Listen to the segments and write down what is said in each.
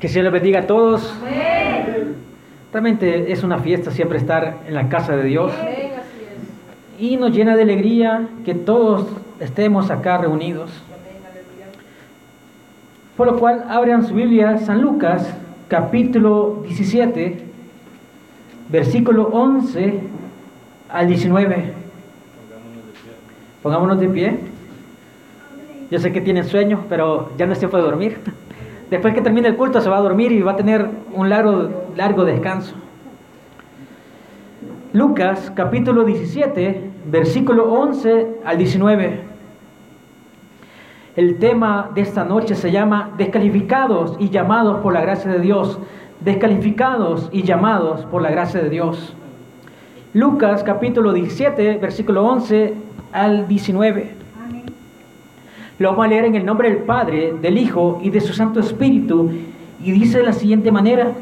Que Señor les bendiga a todos. Realmente es una fiesta siempre estar en la casa de Dios. Y nos llena de alegría que todos estemos acá reunidos. Por lo cual, abran su Biblia, San Lucas, capítulo 17, versículo 11 al 19. Pongámonos de pie. Yo sé que tienen sueño, pero ya no es tiempo de dormir. Después que termine el culto se va a dormir y va a tener un largo, largo descanso. Lucas capítulo 17, versículo 11 al 19. El tema de esta noche se llama Descalificados y llamados por la gracia de Dios. Descalificados y llamados por la gracia de Dios. Lucas capítulo 17, versículo 11 al 19. Lo vamos a leer en el nombre del Padre, del Hijo y de su Santo Espíritu. Y dice de la siguiente manera,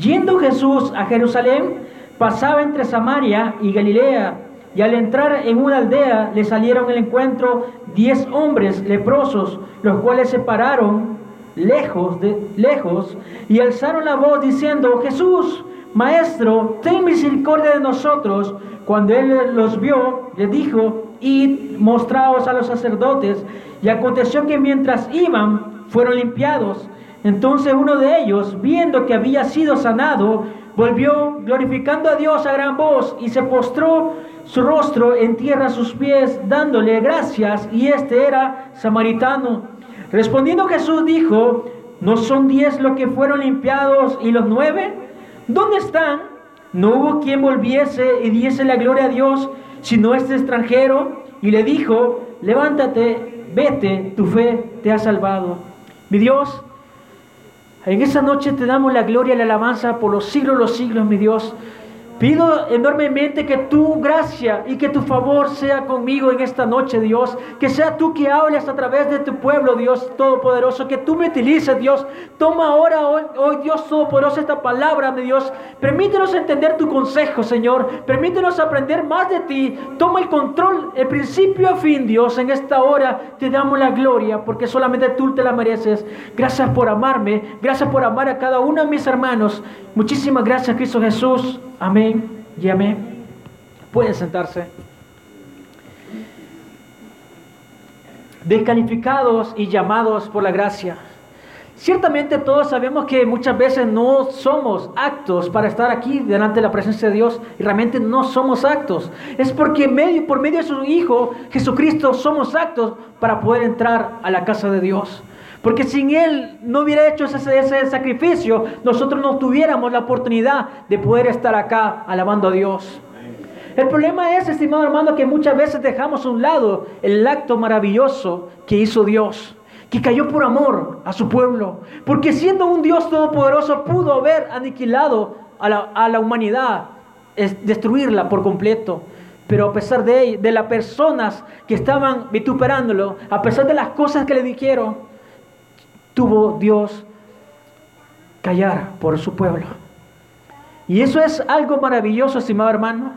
yendo Jesús a Jerusalén, pasaba entre Samaria y Galilea, y al entrar en una aldea le salieron al encuentro diez hombres leprosos, los cuales se pararon lejos, de, lejos y alzaron la voz diciendo, Jesús, Maestro, ten misericordia de nosotros. Cuando él los vio, le dijo, id, mostraos a los sacerdotes. Y aconteció que mientras iban, fueron limpiados. Entonces uno de ellos, viendo que había sido sanado, volvió glorificando a Dios a gran voz y se postró su rostro en tierra a sus pies, dándole gracias, y este era samaritano. Respondiendo Jesús dijo, ¿no son diez los que fueron limpiados y los nueve? ¿Dónde están? No hubo quien volviese y diese la gloria a Dios, sino este extranjero, y le dijo, levántate, vete, tu fe te ha salvado. Mi Dios, en esa noche te damos la gloria y la alabanza por los siglos los siglos, mi Dios. Pido enormemente que tu gracia y que tu favor sea conmigo en esta noche, Dios. Que sea tú que hables a través de tu pueblo, Dios Todopoderoso. Que tú me utilices, Dios. Toma ahora, hoy, hoy, Dios Todopoderoso, esta palabra, mi Dios. Permítenos entender tu consejo, Señor. Permítenos aprender más de ti. Toma el control, el principio a fin, Dios. En esta hora te damos la gloria porque solamente tú te la mereces. Gracias por amarme. Gracias por amar a cada uno de mis hermanos. Muchísimas gracias, Cristo Jesús. Amén y amén. Pueden sentarse. Descalificados y llamados por la gracia. Ciertamente todos sabemos que muchas veces no somos actos para estar aquí delante de la presencia de Dios y realmente no somos actos. Es porque medio, por medio de su Hijo Jesucristo somos actos para poder entrar a la casa de Dios. Porque sin Él no hubiera hecho ese, ese, sacrificio, nosotros no tuviéramos la oportunidad de poder estar acá alabando a Dios. El problema es, estimado hermano, que muchas veces dejamos a un lado el acto maravilloso que hizo Dios, que cayó por amor a su pueblo. Porque siendo un Dios todopoderoso pudo haber aniquilado a la, a la humanidad, es destruirla por completo. Pero a pesar de, de las personas que estaban vituperándolo, a pesar de las cosas que le dijeron, tuvo Dios callar por su pueblo. Y eso es algo maravilloso, estimado hermano,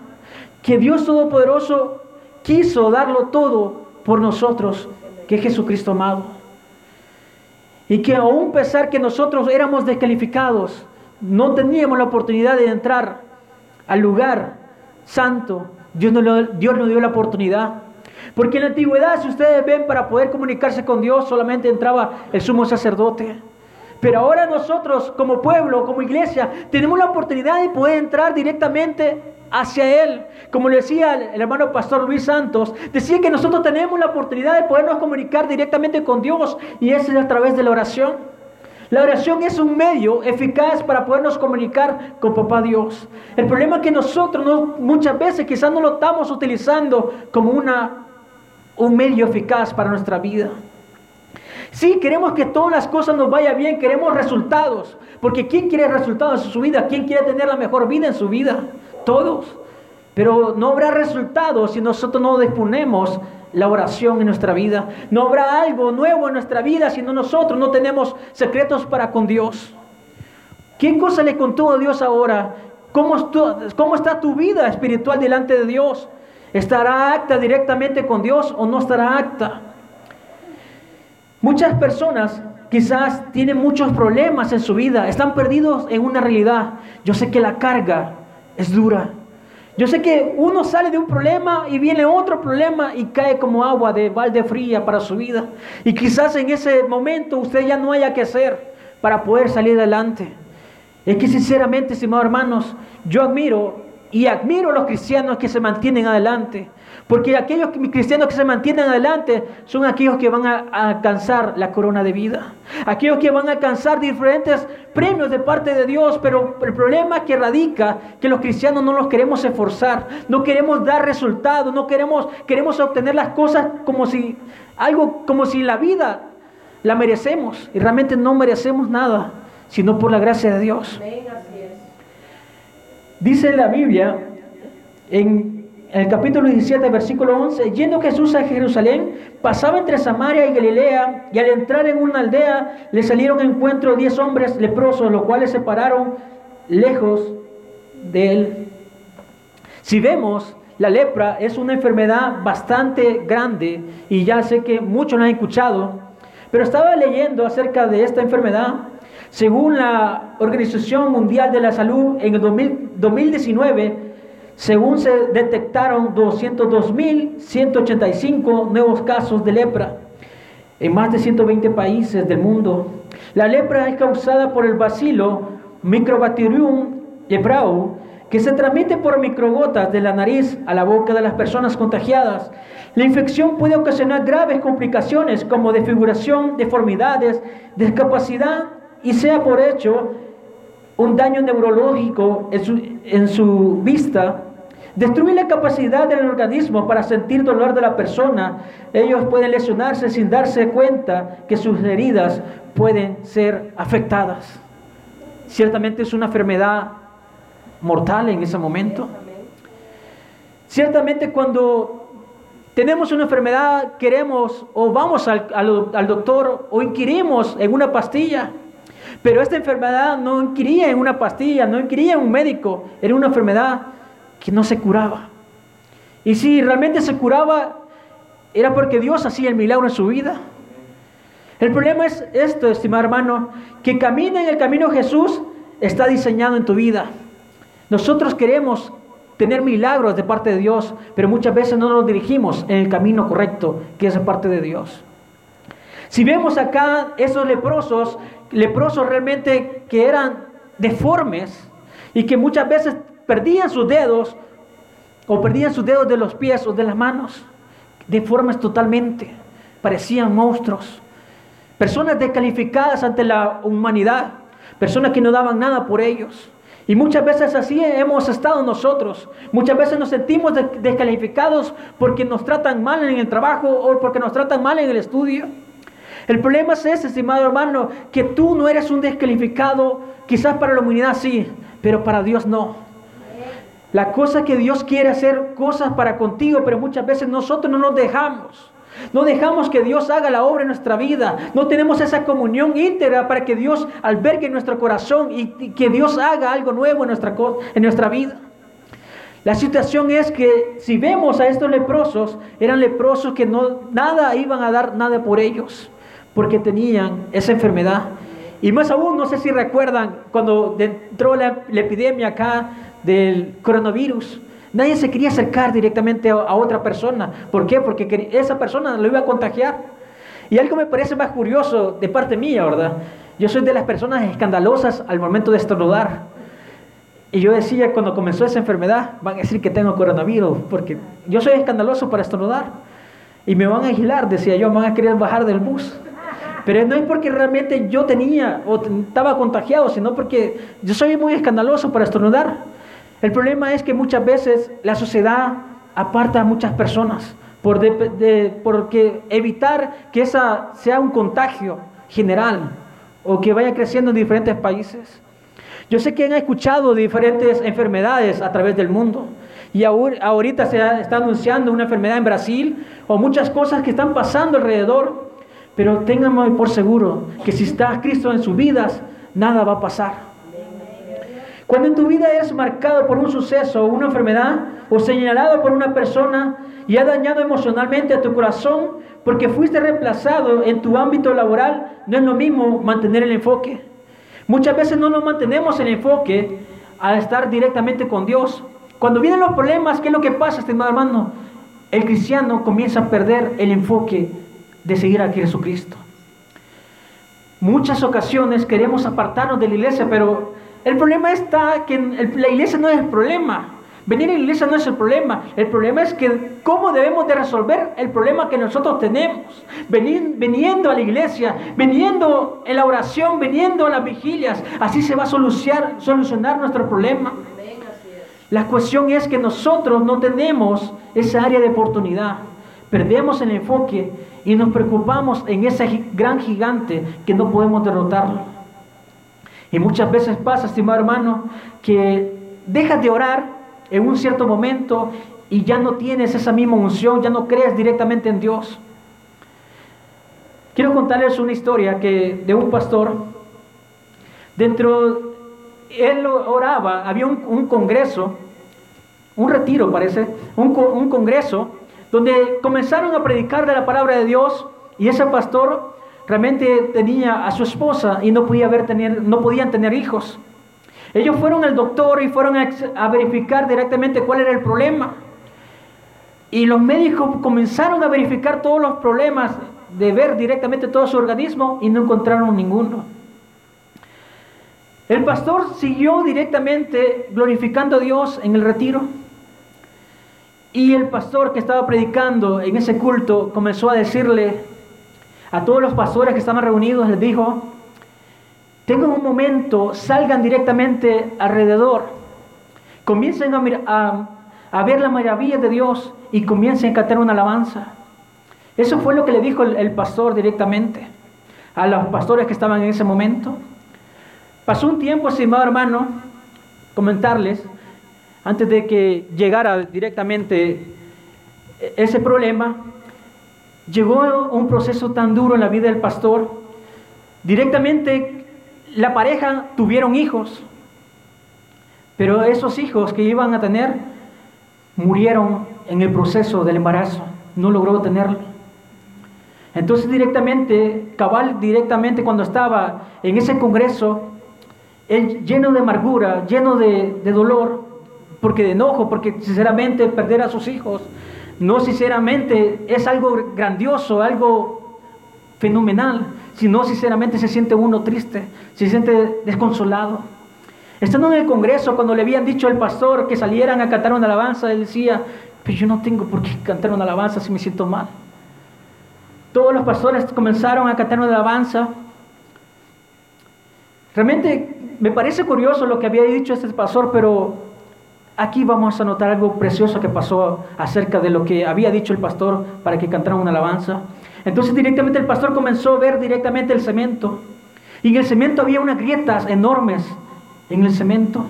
que Dios Todopoderoso quiso darlo todo por nosotros, que es Jesucristo amado. Y que aún pesar que nosotros éramos descalificados, no teníamos la oportunidad de entrar al lugar santo, Dios Dios nos dio la oportunidad. Porque en la antigüedad, si ustedes ven, para poder comunicarse con Dios solamente entraba el sumo sacerdote. Pero ahora nosotros como pueblo, como iglesia, tenemos la oportunidad de poder entrar directamente hacia Él. Como le decía el hermano pastor Luis Santos, decía que nosotros tenemos la oportunidad de podernos comunicar directamente con Dios y eso es a través de la oración. La oración es un medio eficaz para podernos comunicar con Papá Dios. El problema es que nosotros no, muchas veces quizás no lo estamos utilizando como una un medio eficaz para nuestra vida. Sí, queremos que todas las cosas nos vayan bien, queremos resultados, porque ¿quién quiere resultados en su vida? ¿Quién quiere tener la mejor vida en su vida? Todos. Pero no habrá resultados si nosotros no disponemos la oración en nuestra vida. No habrá algo nuevo en nuestra vida si nosotros no tenemos secretos para con Dios. ¿Qué cosa le contó a Dios ahora? ¿Cómo, ¿Cómo está tu vida espiritual delante de Dios? ¿Estará acta directamente con Dios o no estará acta? Muchas personas quizás tienen muchos problemas en su vida, están perdidos en una realidad. Yo sé que la carga es dura. Yo sé que uno sale de un problema y viene otro problema y cae como agua de balde fría para su vida. Y quizás en ese momento usted ya no haya que hacer para poder salir adelante. Es que sinceramente, estimados hermanos, yo admiro y admiro a los cristianos que se mantienen adelante. Porque aquellos cristianos que se mantienen adelante son aquellos que van a, alcanzar la corona de vida. Aquellos que van a alcanzar diferentes premios de parte de Dios. Pero el problema que radica que los cristianos no los queremos esforzar. No queremos dar resultados. No queremos, queremos obtener las cosas como si algo como si la vida la merecemos. Y realmente no merecemos nada. Sino por la gracia de Dios. Dice la Biblia en el capítulo 17, versículo 11, yendo Jesús a Jerusalén, pasaba entre Samaria y Galilea, y al entrar en una aldea le salieron a encuentro diez hombres leprosos, los cuales se pararon lejos de él. Si vemos, la lepra es una enfermedad bastante grande, y ya sé que muchos la han escuchado, pero estaba leyendo acerca de esta enfermedad. Según la Organización Mundial de la Salud, en el 2019, según se detectaron 202.185 nuevos casos de lepra en más de 120 países del mundo. La lepra es causada por el bacilo Microbacterium leprae, que se transmite por microgotas de la nariz a la boca de las personas contagiadas. La infección puede ocasionar graves complicaciones como desfiguración, deformidades, discapacidad y sea por hecho un daño neurológico en su, en su vista Destruir la capacidad del organismo para sentir dolor de la persona. Ellos pueden lesionarse sin darse cuenta que sus heridas pueden ser afectadas. Ciertamente es una enfermedad mortal en ese momento. Ciertamente cuando tenemos una enfermedad, queremos o vamos al, al, doctor o inquirimos en una pastilla. Pero esta enfermedad no inquiría en una pastilla, no inquiría en un médico, era una enfermedad que no se curaba. Y si realmente se curaba, era porque Dios hacía el milagro en su vida. El problema es esto, estimado hermano, que camina en el camino Jesús está diseñado en tu vida. Nosotros queremos tener milagros de parte de Dios, pero muchas veces no nos dirigimos en el camino correcto, que es de parte de Dios. Si vemos acá esos leprosos, leprosos realmente que eran deformes y que muchas veces perdían sus dedos o perdían sus dedos de los pies o de las manos, deformes totalmente, parecían monstruos, personas descalificadas ante la humanidad, personas que no daban nada por ellos. Y muchas veces así hemos estado nosotros. Muchas veces nos sentimos descalificados porque nos tratan mal en el trabajo o porque nos tratan mal en el estudio. El problema es ese, estimado hermano, que tú no eres un descalificado, quizás para la humanidad sí, pero para Dios no. La cosa que Dios quiere hacer cosas para contigo, pero muchas veces nosotros no nos dejamos. No dejamos que Dios haga la obra en nuestra vida. No tenemos esa comunión íntegra para que Dios albergue en nuestro corazón y, que Dios haga algo nuevo en nuestra, en nuestra vida. La situación es que si vemos a estos leprosos, eran leprosos que no nada iban a dar nada por ellos, porque tenían esa enfermedad. Y más aún, no sé si recuerdan cuando entró la epidemia acá del coronavirus. Nadie se quería acercar directamente a, otra persona. ¿Por qué? Porque esa persona lo iba a contagiar. Y algo me parece más curioso de parte mía, ¿verdad? Yo soy de las personas escandalosas al momento de estornudar. Y yo decía, cuando comenzó esa enfermedad, van a decir que tengo coronavirus, porque yo soy escandaloso para estornudar. Y me van a aislar, decía yo, me van a querer bajar del bus. Pero no es porque realmente yo tenía o estaba contagiado, sino porque yo soy muy escandaloso para estornudar. El problema es que muchas veces la sociedad aparta a muchas personas por porque evitar que esa sea un contagio general o que vaya creciendo en diferentes países. Yo sé que han escuchado diferentes enfermedades a través del mundo y ahorita se está anunciando una enfermedad en Brasil o muchas cosas que están pasando alrededor, pero tengan por seguro que si está Cristo en sus vidas, nada va a pasar. Cuando en tu vida eres marcado por un suceso o una enfermedad o señalado por una persona y ha dañado emocionalmente a tu corazón, porque fuiste reemplazado en tu ámbito laboral, no es lo mismo mantener el enfoque. Muchas veces no nos mantenemos el enfoque a estar directamente con Dios. Cuando vienen los problemas, ¿qué es lo que pasa, estimado hermano? El cristiano comienza a perder el enfoque de seguir a Jesucristo. Muchas ocasiones queremos apartarnos de la iglesia, pero el problema está que la iglesia no es el problema. Venir a la iglesia no es el problema. El problema es que cómo debemos de resolver el problema que nosotros tenemos. Venir, veniendo a la iglesia, veniendo en la oración, veniendo a las vigilias. Así se va a solucionar, solucionar nuestro problema. La cuestión es que nosotros no tenemos esa área de oportunidad. Perdemos el enfoque y nos preocupamos en ese gran gigante que no podemos derrotarlo. Y muchas veces pasa, estimado hermano, que dejas de orar en un cierto momento y ya no tienes esa misma unción, ya no crees directamente en Dios. Quiero contarles una historia que de un pastor. Dentro, él oraba, había un, congreso, un retiro parece, un, un congreso, donde comenzaron a predicar de la palabra de Dios y ese pastor realmente tenía a su esposa y no, podía ver, tener, no podían tener hijos. Ellos fueron al doctor y fueron a, verificar directamente cuál era el problema. Y los médicos comenzaron a verificar todos los problemas, de ver directamente todo su organismo y no encontraron ninguno. El pastor siguió directamente glorificando a Dios en el retiro. Y el pastor que estaba predicando en ese culto comenzó a decirle a todos los pastores que estaban reunidos, les dijo, tengan un momento, salgan directamente alrededor, comiencen a, a, ver la maravilla de Dios y comiencen a cantar una alabanza. Eso fue lo que le dijo el, pastor directamente a los pastores que estaban en ese momento. Pasó un tiempo, estimado hermano, comentarles, antes de que llegara directamente ese problema, llegó un proceso tan duro en la vida del pastor, directamente la pareja tuvieron hijos, pero esos hijos que iban a tener murieron en el proceso del embarazo, no logró tenerlo. Entonces directamente, cabal directamente cuando estaba en ese congreso, él lleno de amargura, lleno de, de dolor, porque de enojo, porque sinceramente perder a sus hijos, no sinceramente es algo grandioso, algo fenomenal, sino sinceramente se siente uno triste, se siente desconsolado. Estando en el Congreso, cuando le habían dicho al pastor que salieran a cantar una alabanza, él decía, pero yo no tengo por qué cantar una alabanza si me siento mal. Todos los pastores comenzaron a cantar una alabanza. Realmente me parece curioso lo que había dicho este pastor, pero aquí vamos a notar algo precioso que pasó acerca de lo que había dicho el pastor para que cantaran una alabanza. Entonces directamente el pastor comenzó a ver directamente el cemento. Y en el cemento había unas grietas enormes en el cemento.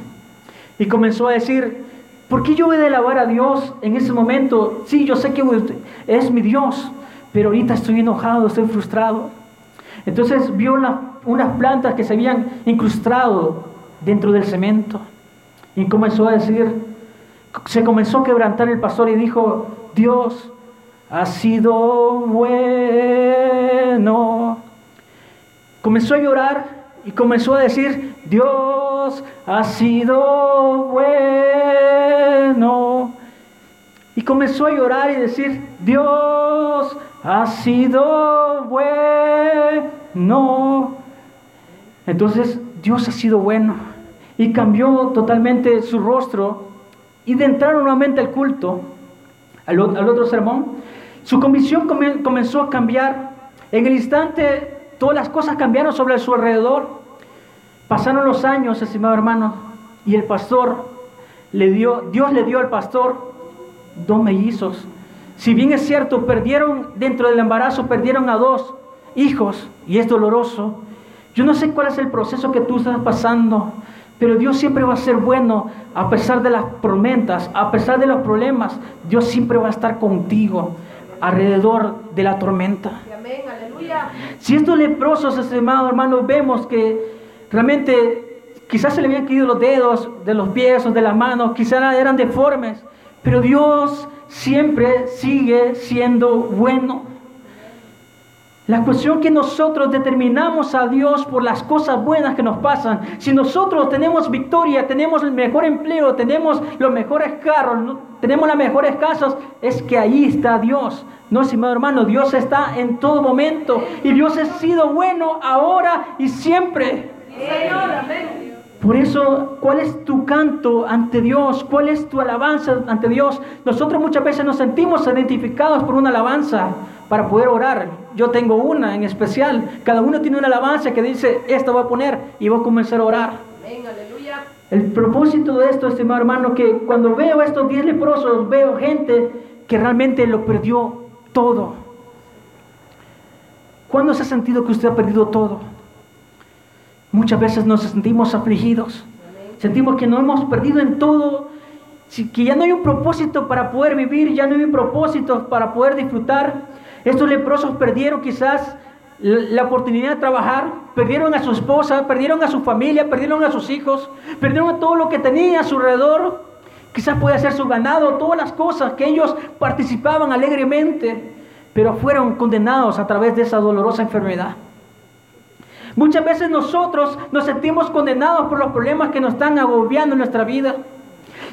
Y comenzó a decir, ¿por qué yo voy a lavar a Dios en ese momento? Sí, yo sé que es mi Dios, pero ahorita estoy enojado, estoy frustrado. Entonces vio unas plantas que se habían incrustado dentro del cemento. Y comenzó a decir, se comenzó a quebrantar el pastor y dijo, Dios, ha sido bueno. Comenzó a llorar y comenzó a decir, Dios ha sido bueno. Y comenzó a llorar y decir, Dios ha sido bueno. Entonces Dios ha sido bueno. Y cambió totalmente su rostro. Y de entrar nuevamente al culto, al, otro sermón, su convicción comenzó a cambiar. En el instante, todas las cosas cambiaron sobre su alrededor. Pasaron los años, estimado hermano, y el pastor le dio, Dios le dio al pastor dos mellizos. Si bien es cierto, perdieron dentro del embarazo, perdieron a dos hijos, y es doloroso. Yo no sé cuál es el proceso que tú estás pasando, pero Dios siempre va a ser bueno a pesar de las tormentas, a pesar de los problemas. Dios siempre va a estar contigo alrededor de la tormenta. Si estos leprosos, estimados hermanos, vemos que realmente quizás se le habían caído los dedos de los pies o de las manos, quizás eran deformes, pero Dios siempre sigue siendo bueno. La cuestión que nosotros determinamos a Dios por las cosas buenas que nos pasan. Si nosotros tenemos victoria, tenemos el mejor empleo, tenemos los mejores carros, tenemos las mejores casas, es que ahí está Dios. No, estimado hermano, Dios está en todo momento y Dios ha sido bueno ahora y siempre. Por eso, ¿cuál es tu canto ante Dios? ¿Cuál es tu alabanza ante Dios? Nosotros muchas veces nos sentimos identificados por una alabanza para poder orar. Yo tengo una en especial. Cada uno tiene una alabanza que dice, esta voy a poner y voy a comenzar a orar. El propósito de esto, estimado hermano, que cuando veo estos diez leprosos, veo gente que realmente lo perdió todo. ¿Cuándo se ha sentido que usted ha perdido todo? Muchas veces nos sentimos afligidos. Sentimos que nos hemos perdido en todo, que ya no hay un propósito para poder vivir, ya no hay un propósito para poder disfrutar. Estos leprosos perdieron quizás la oportunidad de trabajar, perdieron a su esposa, perdieron a su familia, perdieron a sus hijos, perdieron a todo lo que tenía a su alrededor. Quizás puede ser su ganado, todas las cosas que ellos participaban alegremente, pero fueron condenados a través de esa dolorosa enfermedad. Muchas veces nosotros nos sentimos condenados por los problemas que nos están agobiando en nuestra vida.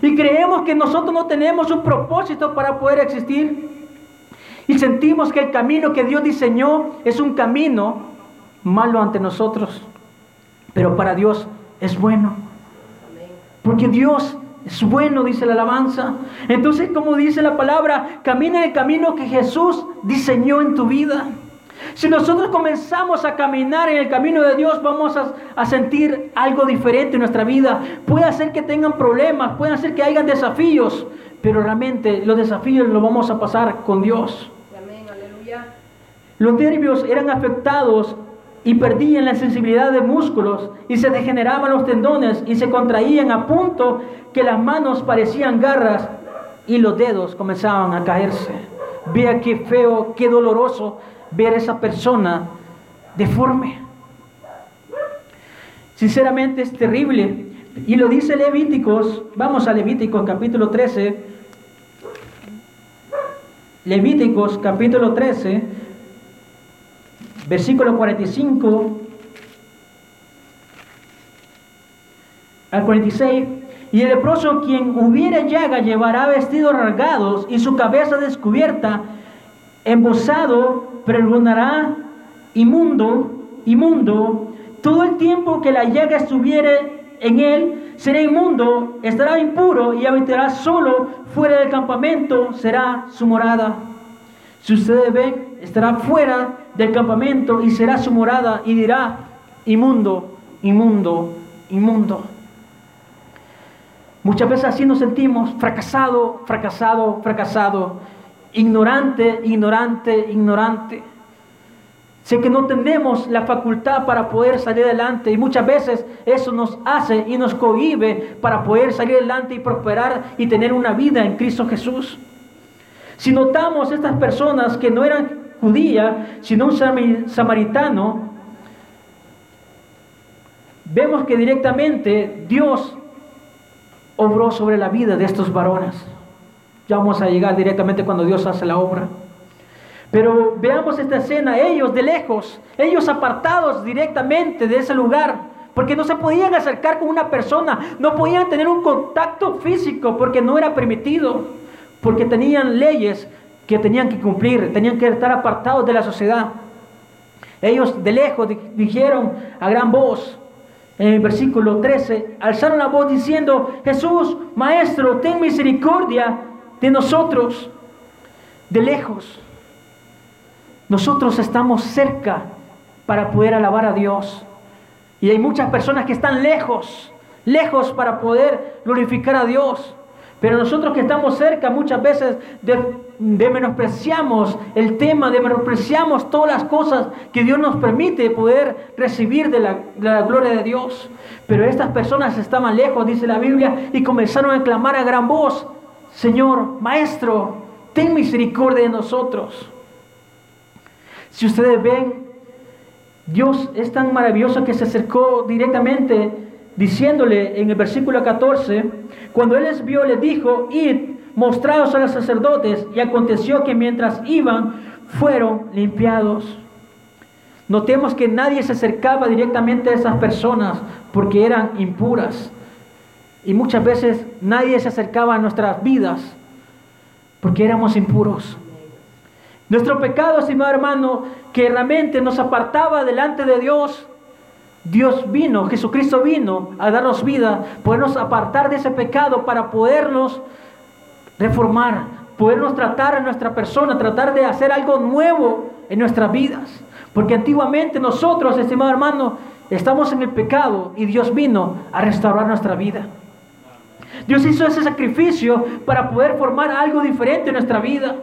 Y creemos que nosotros no tenemos un propósito para poder existir. Y sentimos que el camino que Dios diseñó es un camino malo ante nosotros. Pero para Dios es bueno. Porque Dios es bueno, dice la alabanza. Entonces, como dice la palabra, camina el camino que Jesús diseñó en tu vida. Si nosotros comenzamos a caminar en el camino de Dios, vamos a, a, sentir algo diferente en nuestra vida. Puede ser que tengan problemas, puede ser que hayan desafíos, pero realmente los desafíos los vamos a pasar con Dios. Los nervios eran afectados y perdían la sensibilidad de músculos y se degeneraban los tendones y se contraían a punto que las manos parecían garras y los dedos comenzaban a caerse. Vea qué feo, qué doloroso ver a esa persona deforme. Sinceramente es terrible. Y lo dice Levíticos, vamos a Levíticos capítulo 13. Levíticos capítulo 13, versículo 45 al 46. Y el leproso quien hubiere llaga llevará vestidos rasgados y su cabeza descubierta, embosado, pregonará inmundo, inmundo, todo el tiempo que la llaga estuviere en él, será inmundo, estará impuro y habitará solo fuera del campamento, será su morada. Si ustedes ven, estará fuera del campamento y será su morada y dirá, inmundo, inmundo, inmundo. Muchas veces así nos sentimos, fracasado, fracasado, fracasado, ignorante, ignorante, ignorante. Sé que no tenemos la facultad para poder salir adelante y muchas veces eso nos hace y nos cohibe para poder salir adelante y prosperar y tener una vida en Cristo Jesús. Si notamos estas personas que no eran judía, sino un samaritano, vemos que directamente Dios obró sobre la vida de estos varones. Ya vamos a llegar directamente cuando Dios hace la obra. Pero veamos esta escena, ellos de lejos, ellos apartados directamente de ese lugar, porque no se podían acercar con una persona, no podían tener un contacto físico porque no era permitido, porque tenían leyes que tenían que cumplir, tenían que estar apartados de la sociedad. Ellos de lejos dijeron a gran voz, en el versículo 13, alzaron la voz diciendo, Jesús, Maestro, ten misericordia de nosotros, de lejos. Nosotros estamos cerca para poder alabar a Dios. Y hay muchas personas que están lejos, lejos para poder glorificar a Dios. Pero nosotros que estamos cerca muchas veces de, menospreciamos el tema, de menospreciamos todas las cosas que Dios nos permite poder recibir de la, de la gloria de Dios. Pero estas personas estaban lejos, dice la Biblia, y comenzaron a clamar a gran voz, Señor, Maestro, ten misericordia de nosotros. Si ustedes ven, Dios es tan maravilloso que se acercó directamente diciéndole en el versículo 14, cuando él les vio, les dijo, id, mostrados a los sacerdotes, y aconteció que mientras iban, fueron limpiados. Notemos que nadie se acercaba directamente a esas personas porque eran impuras. Y muchas veces nadie se acercaba a nuestras vidas porque éramos impuros. Nuestro pecado, estimado hermano, que realmente nos apartaba delante de Dios, Dios vino, Jesucristo vino a darnos vida, podernos apartar de ese pecado para podernos reformar, podernos tratar a nuestra persona, tratar de hacer algo nuevo en nuestras vidas. Porque antiguamente nosotros, estimado hermano, estamos en el pecado y Dios vino a restaurar nuestra vida. Dios hizo ese sacrificio para poder formar algo diferente en nuestra vida.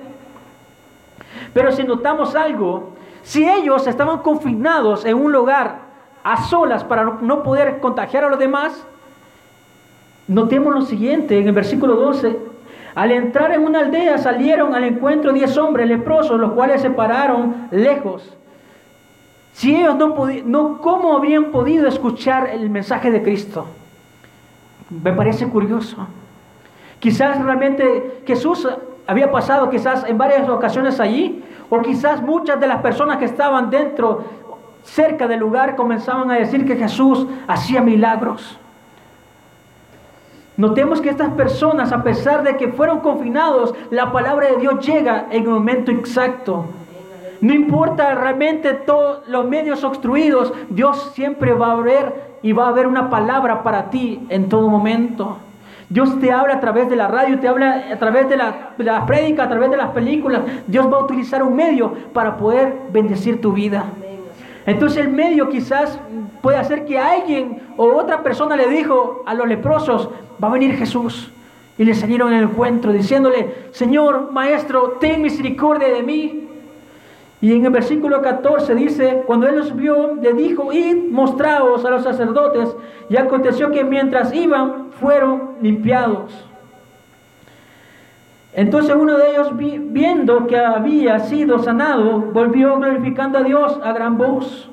Pero si notamos algo, si ellos estaban confinados en un lugar a solas para no poder contagiar a los demás, notemos lo siguiente en el versículo 12. Al entrar en una aldea salieron al encuentro diez hombres leprosos, los cuales se pararon lejos si ellos no no, ¿cómo habrían podido escuchar el mensaje de Cristo? Me parece curioso. Quizás realmente Jesús había pasado quizás en varias ocasiones allí, o quizás muchas de las personas que estaban dentro, cerca del lugar, comenzaban a decir que Jesús hacía milagros. Notemos que estas personas, a pesar de que fueron confinados, la palabra de Dios llega en el momento exacto. No importa realmente todos los medios obstruidos, Dios siempre va a ver y va a haber una palabra para ti en todo momento. Dios te habla a través de la radio, te habla a través de la, la a través de las películas. Dios va a utilizar un medio para poder bendecir tu vida. Entonces el medio quizás puede hacer que alguien o otra persona le dijo a los leprosos, va a venir Jesús. Y le salieron en el encuentro diciéndole, Señor, Maestro, ten misericordia de mí. Y en el versículo 14 dice, cuando él los vio, le dijo, id, mostraos a los sacerdotes. Y aconteció que mientras iban, fueron limpiados. Entonces uno de ellos, viendo que había sido sanado, volvió glorificando a Dios a gran voz.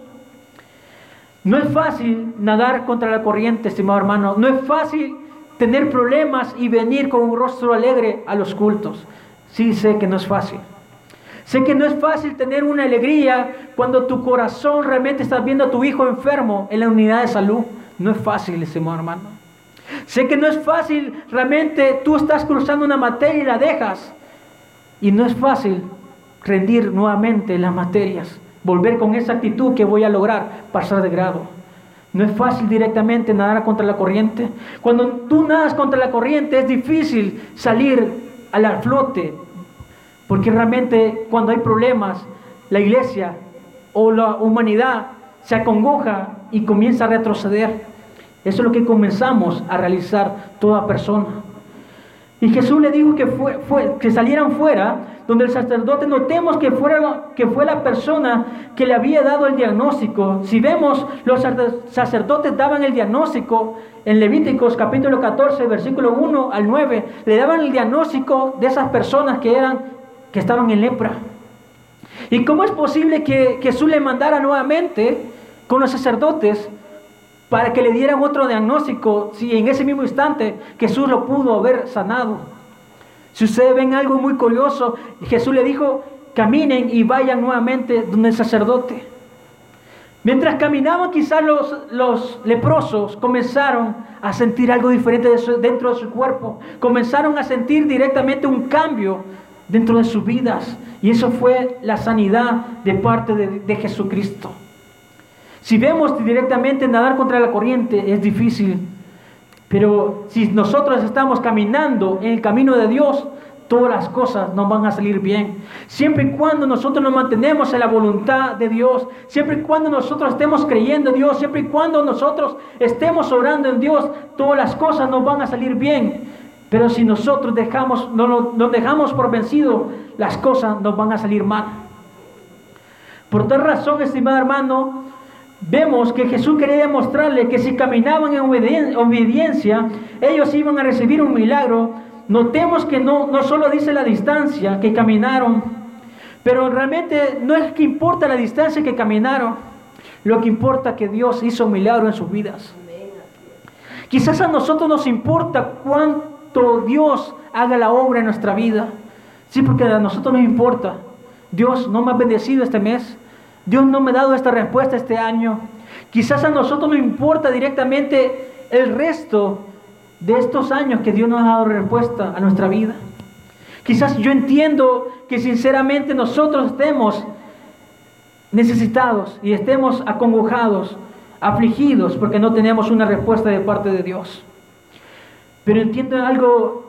No es fácil nadar contra la corriente, estimado hermano. No es fácil tener problemas y venir con un rostro alegre a los cultos. Sí sé que no es fácil. Sé que no es fácil tener una alegría cuando tu corazón realmente estás viendo a tu hijo enfermo en la unidad de salud. No es fácil, estimado hermano. Sé que no es fácil, realmente tú estás cruzando una materia y la dejas. Y no es fácil rendir nuevamente las materias, volver con esa actitud que voy a lograr pasar de grado. No es fácil directamente nadar contra la corriente. Cuando tú nadas contra la corriente es difícil salir al flote, porque realmente cuando hay problemas, la iglesia o la humanidad se acongoja y comienza a retroceder. Eso es lo que comenzamos a realizar toda persona. Y Jesús le dijo que, fue, que salieran fuera, donde el sacerdote, notemos que, fuera, que fue la persona que le había dado el diagnóstico. Si vemos, los sacerdotes daban el diagnóstico en Levíticos capítulo 14, versículo 1 al 9, le daban el diagnóstico de esas personas que eran que estaban en lepra. ¿Y cómo es posible que Jesús le mandara nuevamente con los sacerdotes para que le dieran otro diagnóstico si en ese mismo instante Jesús lo pudo haber sanado? Si ustedes ven algo muy curioso, Jesús le dijo, caminen y vayan nuevamente donde el sacerdote. Mientras caminaban, quizás los, los leprosos comenzaron a sentir algo diferente dentro de su cuerpo. Comenzaron a sentir directamente un cambio dentro de sus vidas. Y eso fue la sanidad de parte de, Jesucristo. Si vemos directamente nadar contra la corriente es difícil, pero si nosotros estamos caminando en el camino de Dios, todas las cosas nos van a salir bien. Siempre y cuando nosotros nos mantenemos en la voluntad de Dios, siempre y cuando nosotros estemos creyendo en Dios, siempre y cuando nosotros estemos orando en Dios, todas las cosas nos van a salir bien. Pero si nosotros dejamos, no nos dejamos por vencido, las cosas nos van a salir mal. Por tal razón, estimado hermano, vemos que Jesús quería demostrarle que si caminaban en obediencia, ellos iban a recibir un milagro. Notemos que no, no solo dice la distancia que caminaron, pero realmente no es que importa la distancia que caminaron, lo que importa es que Dios hizo un milagro en sus vidas. Quizás a nosotros nos importa cuánto Dios haga la obra en nuestra vida. Sí, porque a nosotros nos importa. Dios no me ha bendecido este mes. Dios no me ha dado esta respuesta este año. Quizás a nosotros no importa directamente el resto de estos años que Dios nos ha dado respuesta a nuestra vida. Quizás yo entiendo que sinceramente nosotros estemos necesitados y estemos acongojados, afligidos, porque no tenemos una respuesta de parte de Dios. Pero entiendo algo,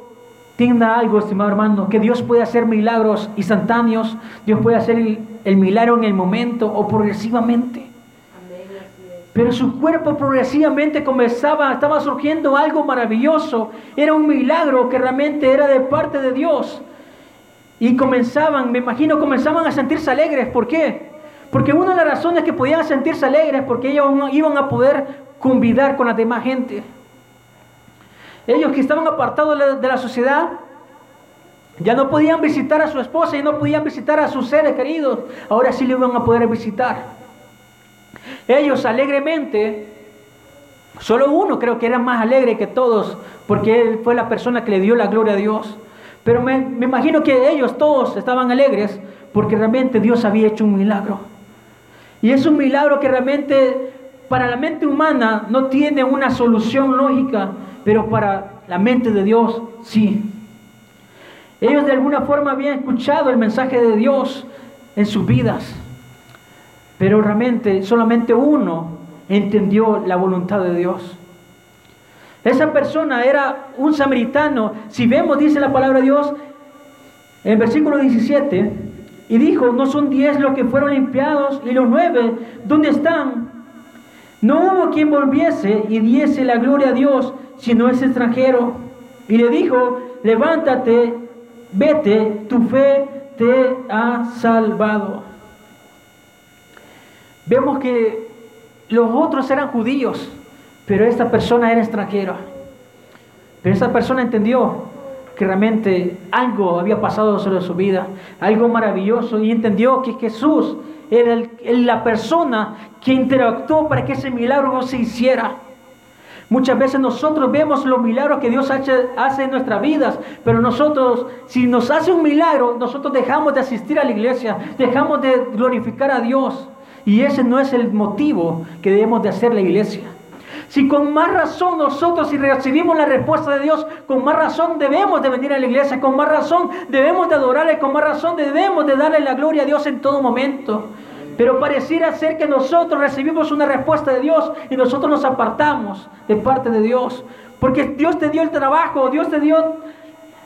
entienda algo, estimado hermano, que Dios puede hacer milagros instantáneos, Dios puede hacer el, el milagro en el momento o progresivamente. Pero su cuerpo progresivamente comenzaba, estaba surgiendo algo maravilloso. Era un milagro que realmente era de parte de Dios. Y comenzaban, me imagino, comenzaban a sentirse alegres. ¿Por qué? Porque una de las razones que podían sentirse alegres porque ellos iban a poder convidar con la demás gente. Ellos que estaban apartados de la sociedad, ya no podían visitar a su esposa y no podían visitar a sus seres queridos. Ahora sí le iban a poder visitar. Ellos alegremente, solo uno creo que era más alegre que todos, porque él fue la persona que le dio la gloria a Dios. Pero me, imagino que ellos todos estaban alegres porque realmente Dios había hecho un milagro. Y es un milagro que realmente para la mente humana no tiene una solución lógica, pero para la mente de Dios sí. Ellos de alguna forma habían escuchado el mensaje de Dios en sus vidas. Pero realmente solamente uno entendió la voluntad de Dios. Esa persona era un samaritano. Si vemos, dice la palabra de Dios en versículo 17, y dijo, no son diez los que fueron limpiados y los nueve, ¿dónde están? No hubo quien volviese y diese la gloria a Dios, sino ese extranjero. Y le dijo, levántate, vete, tu fe te ha salvado vemos que los otros eran judíos, pero esta persona era extranjera. Pero esta persona entendió que realmente algo había pasado sobre su vida, algo maravilloso, y entendió que Jesús era la persona que interactuó para que ese milagro se hiciera. Muchas veces nosotros vemos los milagros que Dios hace en nuestras vidas, pero nosotros, si nos hace un milagro, nosotros dejamos de asistir a la iglesia, dejamos de glorificar a Dios. Y ese no es el motivo que debemos de hacer la iglesia. Si con más razón nosotros, si recibimos la respuesta de Dios, con más razón debemos de venir a la iglesia, con más razón debemos de adorarle, con más razón debemos de darle la gloria a Dios en todo momento. Pero pareciera ser que nosotros recibimos una respuesta de Dios y nosotros nos apartamos de parte de Dios. Porque Dios te dio el trabajo, Dios te dio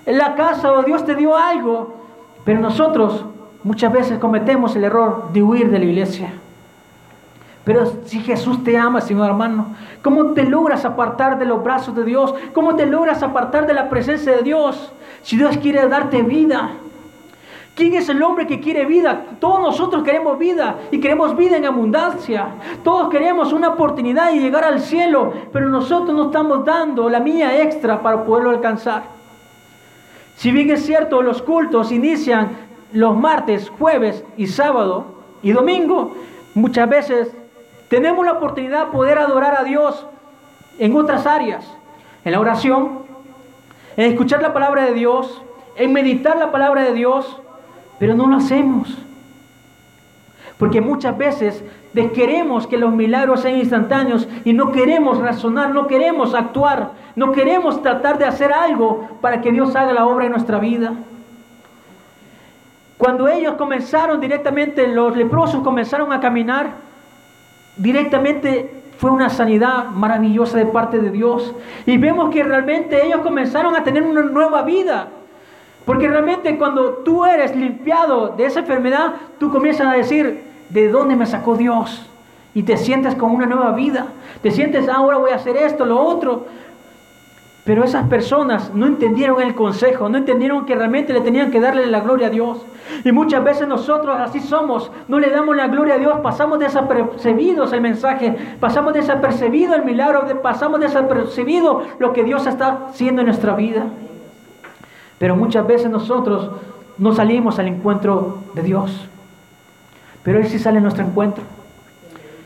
la casa o Dios te dio algo. Pero nosotros muchas veces cometemos el error de huir de la iglesia. Pero si Jesús te ama, Señor hermano, ¿cómo te logras apartar de los brazos de Dios? ¿Cómo te logras apartar de la presencia de Dios? Si Dios quiere darte vida. ¿Quién es el hombre que quiere vida? Todos nosotros queremos vida y queremos vida en abundancia. Todos queremos una oportunidad de llegar al cielo, pero nosotros no estamos dando la mía extra para poderlo alcanzar. Si bien es cierto, los cultos inician los martes, jueves y sábado y domingo, muchas veces tenemos la oportunidad de poder adorar a Dios en otras áreas, en la oración, en escuchar la palabra de Dios, en meditar la palabra de Dios, pero no lo hacemos. Porque muchas veces queremos que los milagros sean instantáneos y no queremos razonar, no queremos actuar, no queremos tratar de hacer algo para que Dios haga la obra en nuestra vida. Cuando ellos comenzaron directamente, los leprosos comenzaron a caminar, directamente fue una sanidad maravillosa de parte de Dios. Y vemos que realmente ellos comenzaron a tener una nueva vida. Porque realmente cuando tú eres limpiado de esa enfermedad, tú comienzas a decir, ¿de dónde me sacó Dios? Y te sientes con una nueva vida. Te sientes, ahora voy a hacer esto, lo otro. Pero esas personas no entendieron el consejo, no entendieron que realmente le tenían que darle la gloria a Dios. Y muchas veces nosotros así somos, no le damos la gloria a Dios, pasamos desapercibidos el mensaje, pasamos desapercibido el milagro, pasamos desapercibido lo que Dios está haciendo en nuestra vida. Pero muchas veces nosotros no salimos al encuentro de Dios. Pero Él sí sale a nuestro encuentro.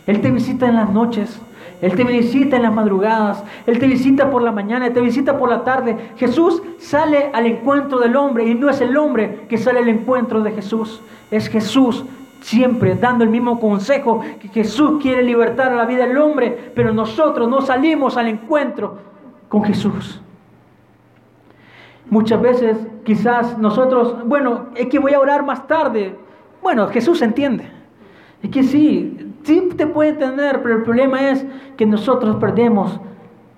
Él te visita en las noches. Él te visita en las madrugadas, Él te visita por la mañana, Él te visita por la tarde. Jesús sale al encuentro del hombre y no es el hombre que sale al encuentro de Jesús, es Jesús siempre dando el mismo consejo que Jesús quiere libertar a la vida del hombre, pero nosotros no salimos al encuentro con Jesús. Muchas veces quizás nosotros, bueno, es que voy a orar más tarde. Bueno, Jesús entiende. Es que sí, sí te puede entender, pero el problema es que nosotros perdemos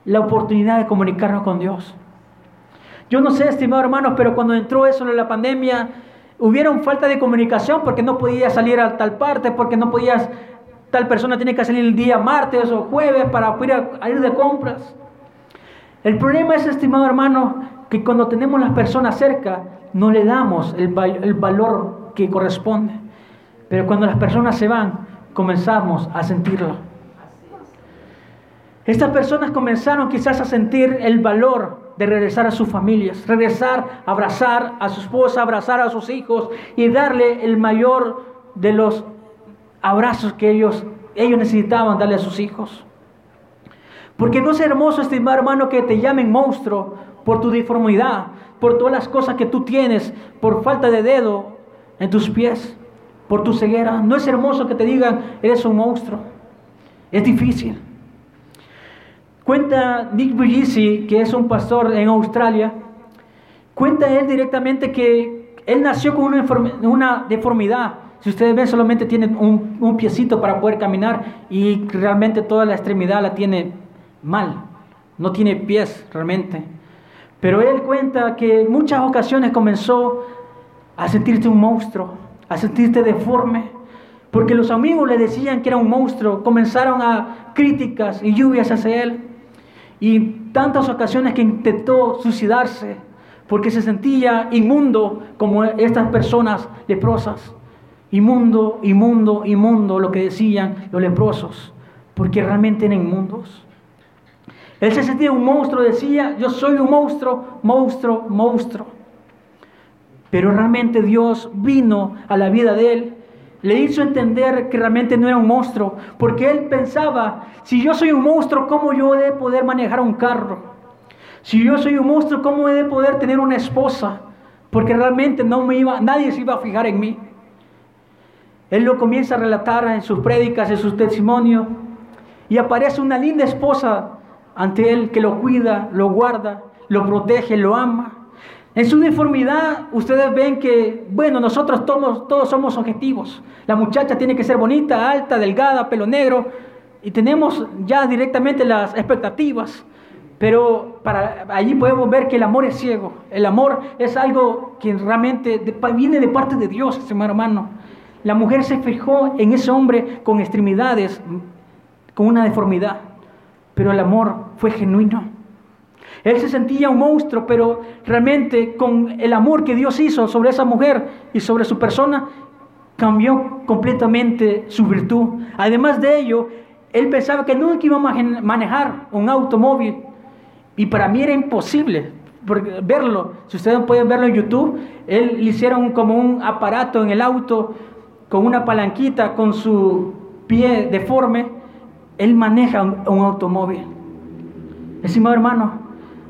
la oportunidad de comunicarnos con Dios. Yo no sé, estimados hermanos, pero cuando entró eso de la pandemia, hubieron falta de comunicación porque no podías salir a tal parte, porque no podías, tal persona tiene que salir el día martes o jueves para poder ir de compras. El problema es, estimado hermano, que cuando tenemos las personas cerca, no le damos el, el valor que corresponde. Pero cuando las personas se van, comenzamos a sentirlo. Estas personas comenzaron quizás a sentir el valor de regresar a sus familias, regresar, abrazar a su esposa, abrazar a sus hijos y darle el mayor de los abrazos que ellos, ellos necesitaban darle a sus hijos. Porque no es hermoso, estimado hermano, que te llamen monstruo por tu deformidad, por todas las cosas que tú tienes, por falta de dedo en tus pies, por tu ceguera. No es hermoso que te digan, eres un monstruo. Es difícil. Cuenta Nick Bugisi, que es un pastor en Australia, cuenta él directamente que él nació con una, deformidad. Si ustedes ven, solamente tiene un, un piecito para poder caminar y realmente toda la extremidad la tiene mal. No tiene pies realmente. Pero él cuenta que en muchas ocasiones comenzó a sentirse un monstruo, a sentirse deforme, porque los amigos le decían que era un monstruo, comenzaron a críticas y lluvias hacia él, y tantas ocasiones que intentó suicidarse, porque se sentía inmundo como estas personas leprosas. Inmundo, inmundo, inmundo, lo que decían los leprosos, porque realmente eran inmundos. Él se sentía un monstruo, decía, yo soy un monstruo, monstruo, monstruo. Pero realmente Dios vino a la vida de él, le hizo entender que realmente no era un monstruo, porque él pensaba, si yo soy un monstruo, ¿cómo yo he de poder manejar un carro? Si yo soy un monstruo, ¿cómo he de poder tener una esposa? Porque realmente no me iba, nadie se iba a fijar en mí. Él lo comienza a relatar en sus prédicas, en sus testimonios, y aparece una linda esposa ante Él que lo cuida, lo guarda, lo protege, lo ama. En su deformidad, ustedes ven que, bueno, nosotros todos, somos objetivos. La muchacha tiene que ser bonita, alta, delgada, pelo negro, y tenemos ya directamente las expectativas. Pero para allí podemos ver que el amor es ciego. El amor es algo que realmente viene de parte de Dios, hermano. La mujer se fijó en ese hombre con extremidades, con una deformidad pero el amor fue genuino. Él se sentía un monstruo, pero realmente con el amor que Dios hizo sobre esa mujer y sobre su persona, cambió completamente su virtud. Además de ello, él pensaba que nunca iba a manejar un automóvil. Y para mí era imposible verlo. Si ustedes pueden verlo en YouTube, él le hicieron como un aparato en el auto con una palanquita con su pie deforme él maneja un, automóvil. Estimado hermano,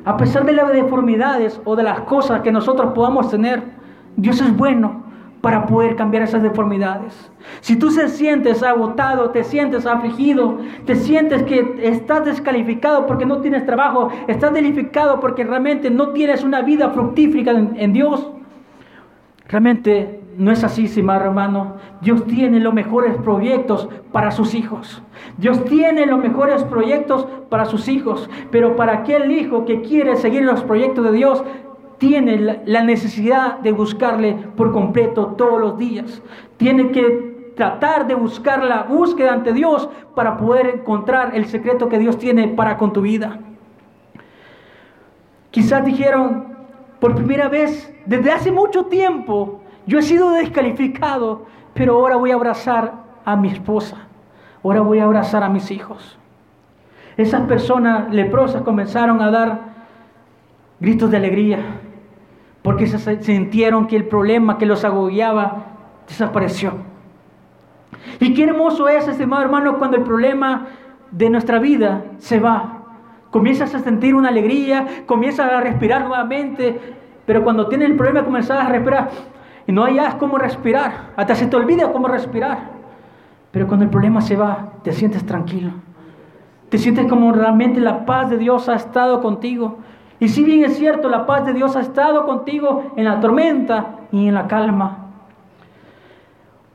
a pesar de las deformidades o de las cosas que nosotros podamos tener, Dios es bueno para poder cambiar esas deformidades. Si tú te sientes agotado, te sientes afligido, te sientes que estás descalificado porque no tienes trabajo, estás descalificado porque realmente no tienes una vida fructífera en, en Dios, realmente no es así, estimado hermano. Dios tiene los mejores proyectos para sus hijos. Dios tiene los mejores proyectos para sus hijos. Pero para aquel hijo que quiere seguir los proyectos de Dios, tiene la necesidad de buscarle por completo todos los días. Tiene que tratar de buscar la búsqueda ante Dios para poder encontrar el secreto que Dios tiene para con tu vida. Quizás dijeron, por primera vez, desde hace mucho tiempo, yo he sido descalificado, pero ahora voy a abrazar a mi esposa. Ahora voy a abrazar a mis hijos. Esas personas leprosas comenzaron a dar gritos de alegría porque se sintieron que el problema que los agobiaba desapareció. Y qué hermoso es, estimado hermano, cuando el problema de nuestra vida se va. Comienzas a sentir una alegría, comienzas a respirar nuevamente, pero cuando tienes el problema comenzas a respirar y no hayas cómo respirar, hasta se te olvida cómo respirar. Pero cuando el problema se va, te sientes tranquilo. Te sientes como realmente la paz de Dios ha estado contigo. Y si bien es cierto, la paz de Dios ha estado contigo en la tormenta y en la calma.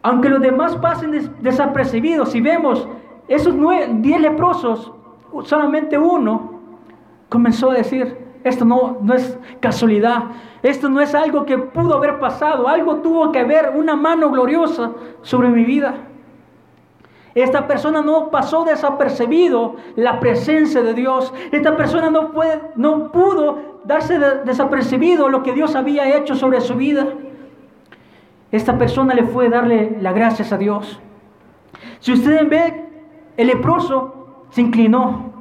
Aunque los demás pasen desapercibidos, si vemos esos diez leprosos, solamente uno comenzó a decir, esto no, no es casualidad, esto no es algo que pudo haber pasado, algo tuvo que haber, una mano gloriosa sobre mi vida. Esta persona no pasó desapercibido la presencia de Dios. Esta persona no, puede, no pudo darse desapercibido lo que Dios había hecho sobre su vida. Esta persona le fue darle las gracias a Dios. Si ustedes ven, el leproso se inclinó,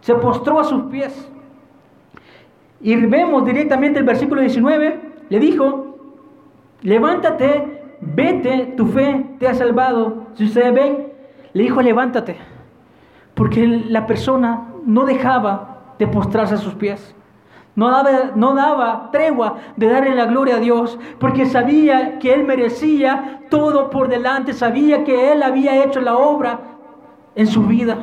se postró a sus pies. Y vemos directamente el versículo 19, le dijo, levántate, vete, tu fe te ha salvado. Si ustedes ven, le dijo, levántate, porque la persona no dejaba de postrarse a sus pies. No daba, no daba tregua de darle la gloria a Dios, porque sabía que Él merecía todo por delante, sabía que Él había hecho la obra en su vida.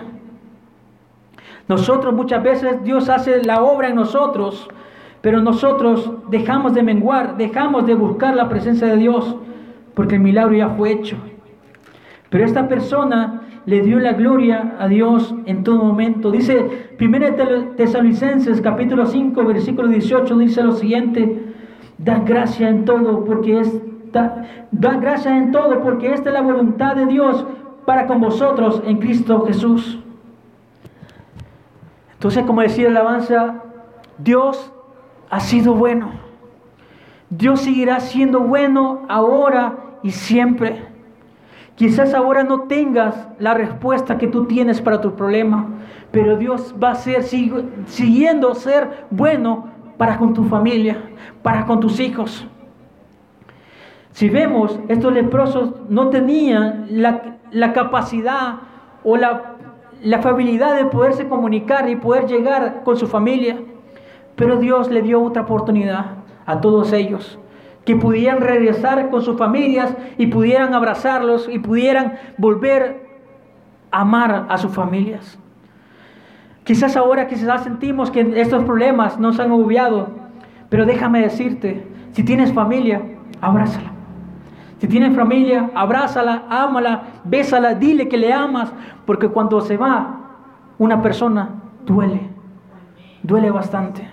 Nosotros muchas veces Dios hace la obra en nosotros, pero nosotros dejamos de menguar, dejamos de buscar la presencia de Dios, porque el milagro ya fue hecho. Pero esta persona le dio la gloria a Dios en todo momento. Dice 1 Tesalonicenses capítulo 5 versículo 18 dice lo siguiente, da gracia en todo porque es da, gracia en todo porque esta es la voluntad de Dios para con vosotros en Cristo Jesús. Entonces, como decía la alabanza, Dios ha sido bueno. Dios seguirá siendo bueno ahora y siempre. Quizás ahora no tengas la respuesta que tú tienes para tu problema, pero Dios va a ser siguiendo ser bueno para con tu familia, para con tus hijos. Si vemos, estos leprosos no tenían la, capacidad o la, la habilidad de poderse comunicar y poder llegar con su familia, pero Dios le dio otra oportunidad a todos ellos que pudieran regresar con sus familias y pudieran abrazarlos y pudieran volver a amar a sus familias. Quizás ahora quizás sentimos que estos problemas nos han obviado, pero déjame decirte, si tienes familia, abrázala. Si tienes familia, abrázala, ámala, bésala, dile que le amas, porque cuando se va una persona, duele, duele bastante.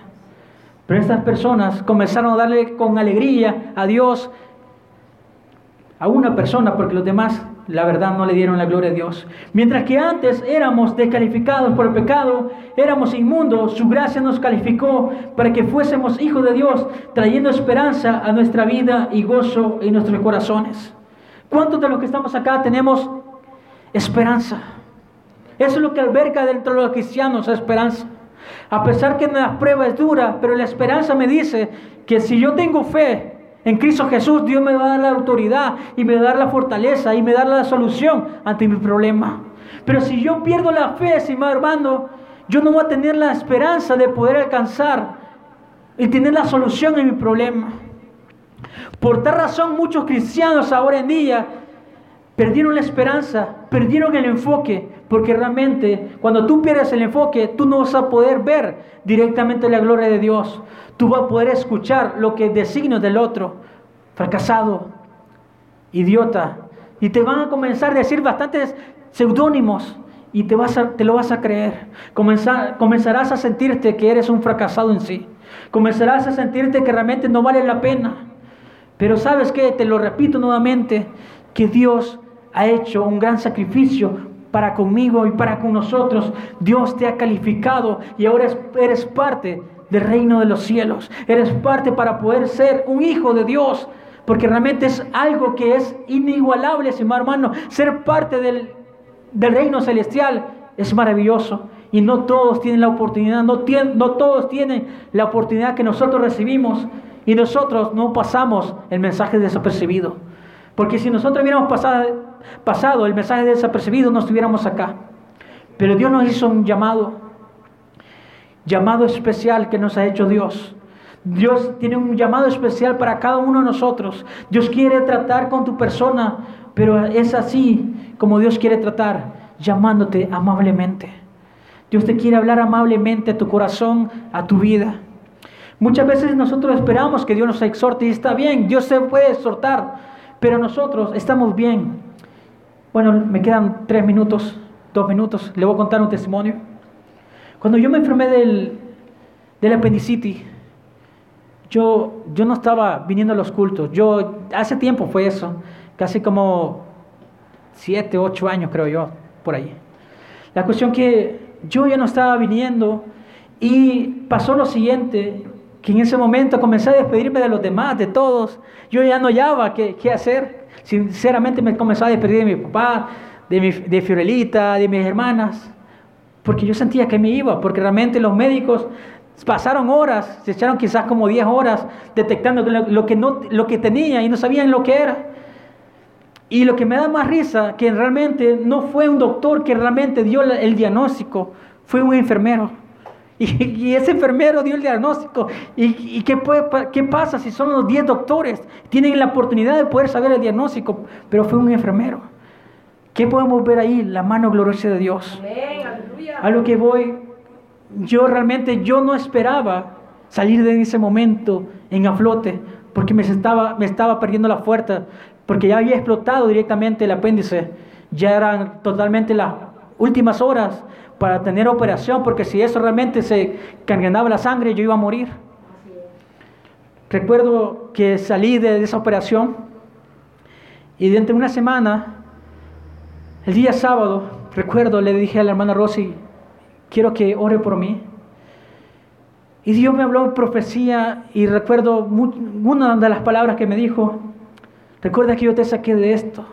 Pero estas personas comenzaron a darle con alegría a Dios a una persona, porque los demás, la verdad, no le dieron la gloria a Dios. Mientras que antes éramos descalificados por el pecado, éramos inmundos, su gracia nos calificó para que fuésemos hijos de Dios, trayendo esperanza a nuestra vida y gozo en nuestros corazones. ¿Cuántos de los que estamos acá tenemos esperanza? Eso es lo que alberga dentro de los cristianos, esperanza. A pesar que la prueba es dura, pero la esperanza me dice que si yo tengo fe en Cristo Jesús, Dios me va a dar la autoridad y me va a dar la fortaleza y me va a dar la solución ante mi problema. Pero si yo pierdo la fe, estimado hermano, yo no voy a tener la esperanza de poder alcanzar y tener la solución en mi problema. Por tal razón, muchos cristianos ahora en día perdieron la esperanza, perdieron el enfoque, porque realmente cuando tú pierdes el enfoque, tú no vas a poder ver directamente la gloria de Dios. Tú vas a poder escuchar lo que designo del otro, fracasado, idiota, y te van a comenzar a decir bastantes seudónimos y te, vas te lo vas a creer. comenzarás a sentirte que eres un fracasado en sí. Comenzarás a sentirte que realmente no vale la pena. Pero sabes que, te lo repito nuevamente, que Dios ha hecho un gran sacrificio para conmigo y para con nosotros. Dios te ha calificado y ahora eres parte del reino de los cielos. Eres parte para poder ser un hijo de Dios. Porque realmente es algo que es inigualable, hermano. Ser parte del, del reino celestial es maravilloso. Y no todos tienen la oportunidad, no, no todos tienen la oportunidad que nosotros recibimos. Y nosotros no pasamos el mensaje desapercibido. Porque si nosotros hubiéramos pasado, pasado el mensaje desapercibido, no estuviéramos acá. Pero Dios nos hizo un llamado, llamado especial que nos ha hecho Dios. Dios tiene un llamado especial para cada uno de nosotros. Dios quiere tratar con tu persona, pero es así como Dios quiere tratar, llamándote amablemente. Dios te quiere hablar amablemente a tu corazón, a tu vida. Muchas veces nosotros esperamos que Dios nos exhorte y está bien, Dios se puede exhortar, pero nosotros estamos bien. Bueno, me quedan tres minutos, dos minutos, le voy a contar un testimonio. Cuando yo me enfermé del, del apendicitis, yo, yo no estaba viniendo a los cultos. Yo, hace tiempo fue eso, casi como siete, ocho años creo yo, por ahí. La cuestión que yo ya no estaba viniendo y pasó lo siguiente, que en ese momento comencé a despedirme de los demás, de todos. Yo ya no hallaba qué, qué hacer. Sinceramente me comencé a despedir de mi papá, de, mi, de Fiorelita, de mis hermanas, porque yo sentía que me iba, porque realmente los médicos Pasaron horas, se echaron quizás como 10 horas detectando lo que, no, lo que tenía y no sabían lo que era. Y lo que me da más risa, que realmente no fue un doctor que realmente dio el diagnóstico, fue un enfermero. Y, ese enfermero dio el diagnóstico. ¿Y, qué, puede, qué pasa si son los 10 doctores? Tienen la oportunidad de poder saber el diagnóstico, pero fue un enfermero. ¿Qué podemos ver ahí? La mano gloriosa de Dios. A lo que voy, yo realmente yo no esperaba salir de ese momento en aflote porque me estaba, me estaba perdiendo la fuerza, porque ya había explotado directamente el apéndice, ya eran totalmente las últimas horas para tener operación, porque si eso realmente se cargaba la sangre, yo iba a morir. Recuerdo que salí de esa operación y de una semana, el día sábado, recuerdo, le dije a la hermana Rosy, quiero que ore por mí. Y Dios me habló en profecía y recuerdo una de las palabras que me dijo, recuerda que yo te saqué de esto,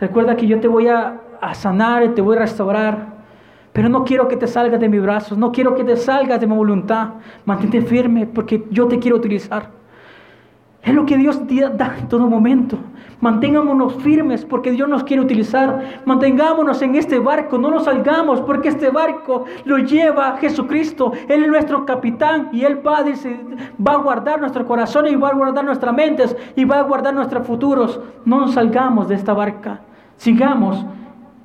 recuerda que yo te voy a, a sanar te voy a restaurar, pero no quiero que te salgas de mis brazos, no quiero que te salgas de mi voluntad, mantente firme porque yo te quiero utilizar. Es lo que Dios da en todo momento. Mantengámonos firmes porque Dios nos quiere utilizar. Mantengámonos en este barco, no nos salgamos porque este barco lo lleva Jesucristo. Él es nuestro capitán y Él va, va a guardar nuestro corazón y va a guardar nuestras mentes y va a guardar nuestros futuros. No nos salgamos de esta barca. Sigamos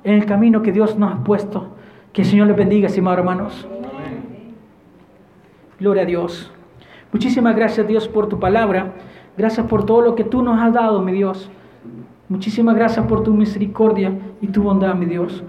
en el camino que Dios nos ha puesto. Que el Señor les bendiga, estimados hermanos. Gloria a Dios. Muchísimas gracias Dios por tu palabra. Gracias por todo lo que tú nos has dado, mi Dios. Muchísimas gracias por tu misericordia y tu bondad, mi Dios.